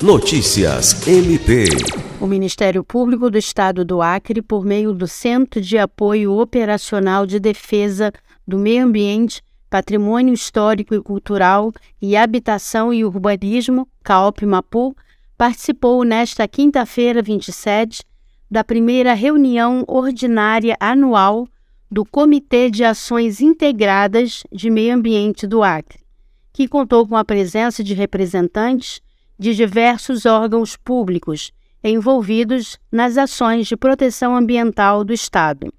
Notícias MP. O Ministério Público do Estado do Acre, por meio do Centro de Apoio Operacional de Defesa do Meio Ambiente, Patrimônio Histórico e Cultural e Habitação e Urbanismo, CAOP Mapu, participou nesta quinta-feira, 27, da primeira reunião ordinária anual do Comitê de Ações Integradas de Meio Ambiente do Acre, que contou com a presença de representantes de diversos órgãos públicos envolvidos nas ações de proteção ambiental do Estado.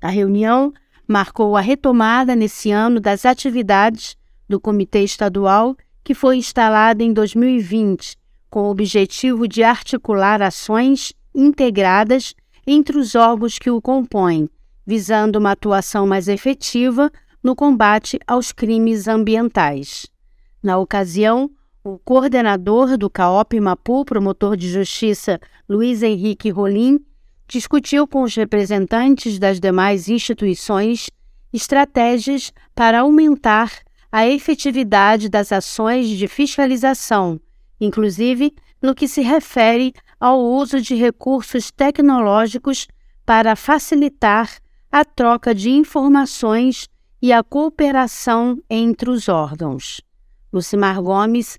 A reunião marcou a retomada nesse ano das atividades do Comitê Estadual, que foi instalado em 2020, com o objetivo de articular ações integradas entre os órgãos que o compõem, visando uma atuação mais efetiva no combate aos crimes ambientais. Na ocasião, o coordenador do CAOP Mapu, promotor de justiça Luiz Henrique Rolim, discutiu com os representantes das demais instituições estratégias para aumentar a efetividade das ações de fiscalização, inclusive no que se refere ao uso de recursos tecnológicos para facilitar a troca de informações e a cooperação entre os órgãos. Lucimar Gomes,